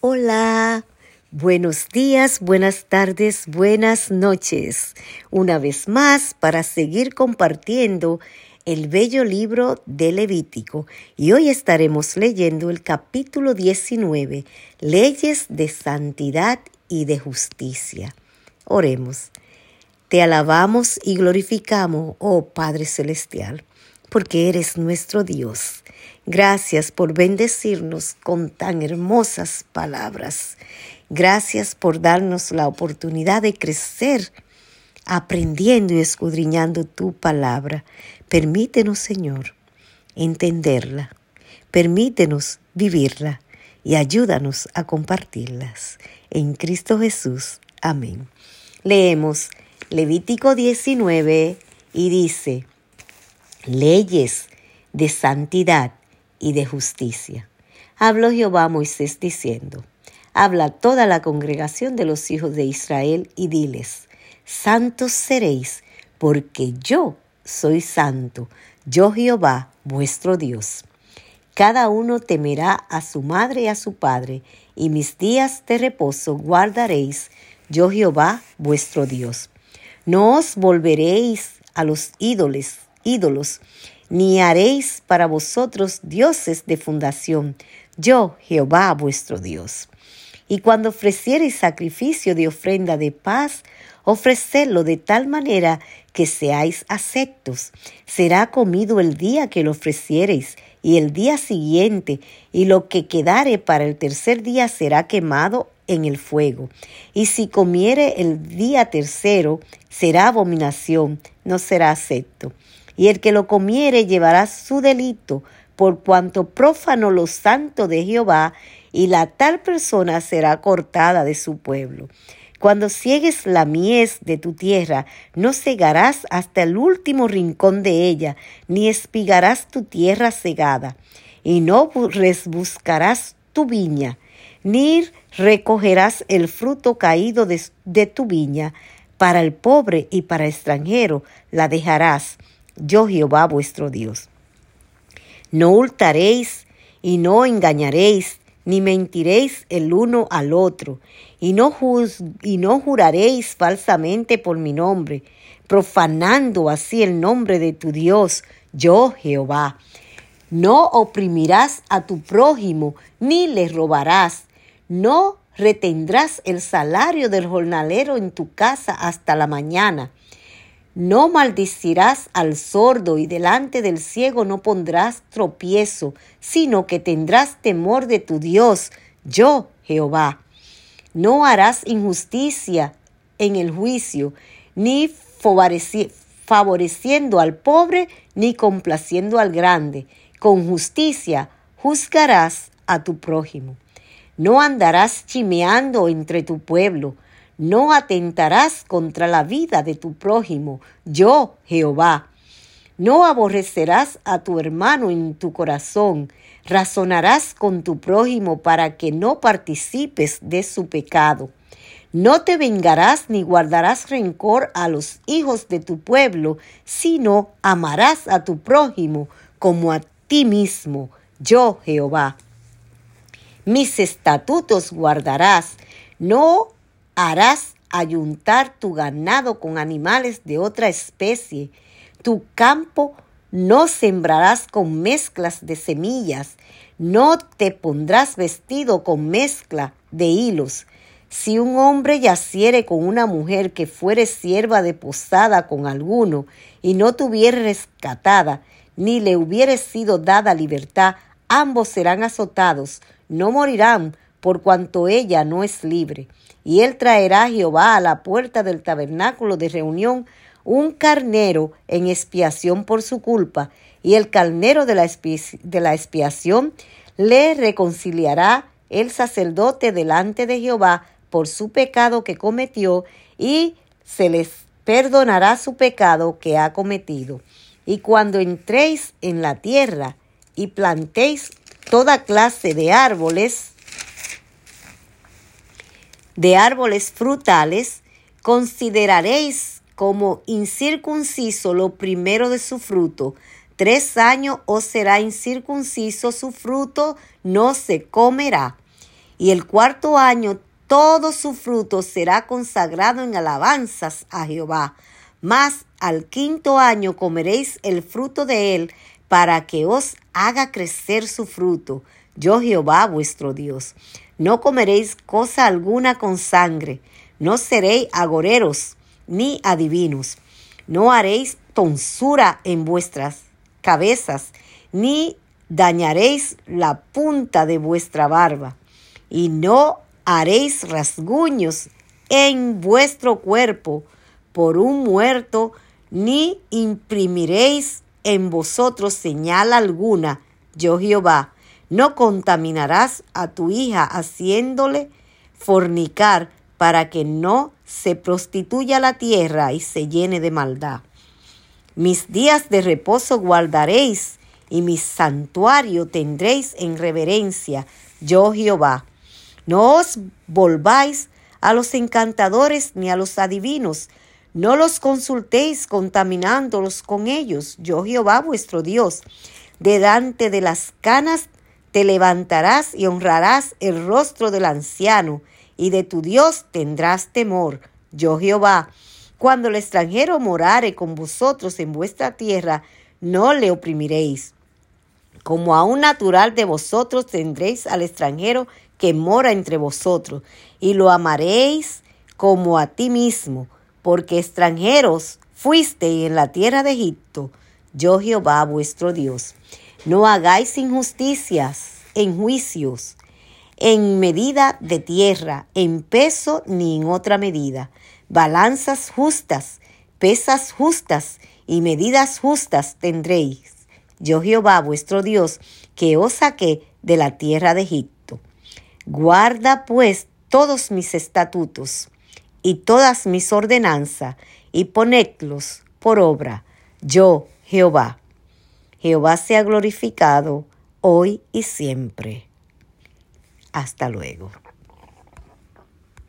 Hola, buenos días, buenas tardes, buenas noches. Una vez más para seguir compartiendo el bello libro de Levítico y hoy estaremos leyendo el capítulo 19, leyes de santidad y de justicia. Oremos. Te alabamos y glorificamos, oh Padre Celestial, porque eres nuestro Dios Gracias por bendecirnos con tan hermosas palabras. Gracias por darnos la oportunidad de crecer aprendiendo y escudriñando tu palabra. Permítenos, Señor, entenderla. Permítenos vivirla y ayúdanos a compartirlas. En Cristo Jesús. Amén. Leemos Levítico 19 y dice, leyes de santidad y de justicia. Habló Jehová a Moisés diciendo, Habla toda la congregación de los hijos de Israel y diles, Santos seréis, porque yo soy santo, yo Jehová vuestro Dios. Cada uno temerá a su madre y a su padre, y mis días de reposo guardaréis, yo Jehová vuestro Dios. No os volveréis a los ídolos, ídolos, ni haréis para vosotros dioses de fundación, yo Jehová vuestro Dios. Y cuando ofreciereis sacrificio de ofrenda de paz, ofrecedlo de tal manera que seáis aceptos. Será comido el día que lo ofreciereis, y el día siguiente, y lo que quedare para el tercer día será quemado en el fuego. Y si comiere el día tercero, será abominación, no será acepto y el que lo comiere llevará su delito, por cuanto profano lo santo de Jehová, y la tal persona será cortada de su pueblo. Cuando ciegues la mies de tu tierra, no cegarás hasta el último rincón de ella, ni espigarás tu tierra cegada, y no buscarás tu viña, ni recogerás el fruto caído de, de tu viña. Para el pobre y para el extranjero la dejarás, yo Jehová vuestro Dios. No hurtaréis y no engañaréis, ni mentiréis el uno al otro, y no, y no juraréis falsamente por mi nombre, profanando así el nombre de tu Dios, yo Jehová. No oprimirás a tu prójimo, ni le robarás. No retendrás el salario del jornalero en tu casa hasta la mañana. No maldicirás al sordo y delante del ciego no pondrás tropiezo, sino que tendrás temor de tu Dios, yo Jehová. No harás injusticia en el juicio, ni favoreciendo al pobre, ni complaciendo al grande. Con justicia juzgarás a tu prójimo. No andarás chimeando entre tu pueblo, no atentarás contra la vida de tu prójimo, yo Jehová. No aborrecerás a tu hermano en tu corazón, razonarás con tu prójimo para que no participes de su pecado. No te vengarás ni guardarás rencor a los hijos de tu pueblo, sino amarás a tu prójimo como a ti mismo, yo Jehová. Mis estatutos guardarás, no harás ayuntar tu ganado con animales de otra especie. Tu campo no sembrarás con mezclas de semillas, no te pondrás vestido con mezcla de hilos. Si un hombre yaciere con una mujer que fuere sierva de posada con alguno y no tuviere rescatada, ni le hubiere sido dada libertad, ambos serán azotados, no morirán, por cuanto ella no es libre. Y él traerá a Jehová a la puerta del tabernáculo de reunión un carnero en expiación por su culpa, y el carnero de la, de la expiación le reconciliará el sacerdote delante de Jehová por su pecado que cometió, y se les perdonará su pecado que ha cometido. Y cuando entréis en la tierra y plantéis toda clase de árboles, de árboles frutales, consideraréis como incircunciso lo primero de su fruto. Tres años os será incircunciso su fruto, no se comerá. y el cuarto año todo su fruto será consagrado en alabanzas a Jehová. Mas al quinto año comeréis el fruto de él para que os haga crecer su fruto. Yo Jehová vuestro Dios. No comeréis cosa alguna con sangre, no seréis agoreros ni adivinos, no haréis tonsura en vuestras cabezas, ni dañaréis la punta de vuestra barba, y no haréis rasguños en vuestro cuerpo por un muerto, ni imprimiréis en vosotros señal alguna, yo Jehová. No contaminarás a tu hija haciéndole fornicar para que no se prostituya la tierra y se llene de maldad. Mis días de reposo guardaréis y mi santuario tendréis en reverencia, yo Jehová. No os volváis a los encantadores ni a los adivinos, no los consultéis contaminándolos con ellos, yo Jehová vuestro Dios. Delante de las canas te levantarás y honrarás el rostro del anciano, y de tu Dios tendrás temor, yo Jehová. Cuando el extranjero morare con vosotros en vuestra tierra, no le oprimiréis. Como a un natural de vosotros tendréis al extranjero que mora entre vosotros, y lo amaréis como a ti mismo, porque extranjeros fuiste en la tierra de Egipto, yo Jehová vuestro Dios. No hagáis injusticias en juicios, en medida de tierra, en peso ni en otra medida. Balanzas justas, pesas justas y medidas justas tendréis. Yo Jehová vuestro Dios, que os saqué de la tierra de Egipto. Guarda pues todos mis estatutos y todas mis ordenanzas y ponedlos por obra. Yo, Jehová. Jehová sea glorificado hoy y siempre. Hasta luego.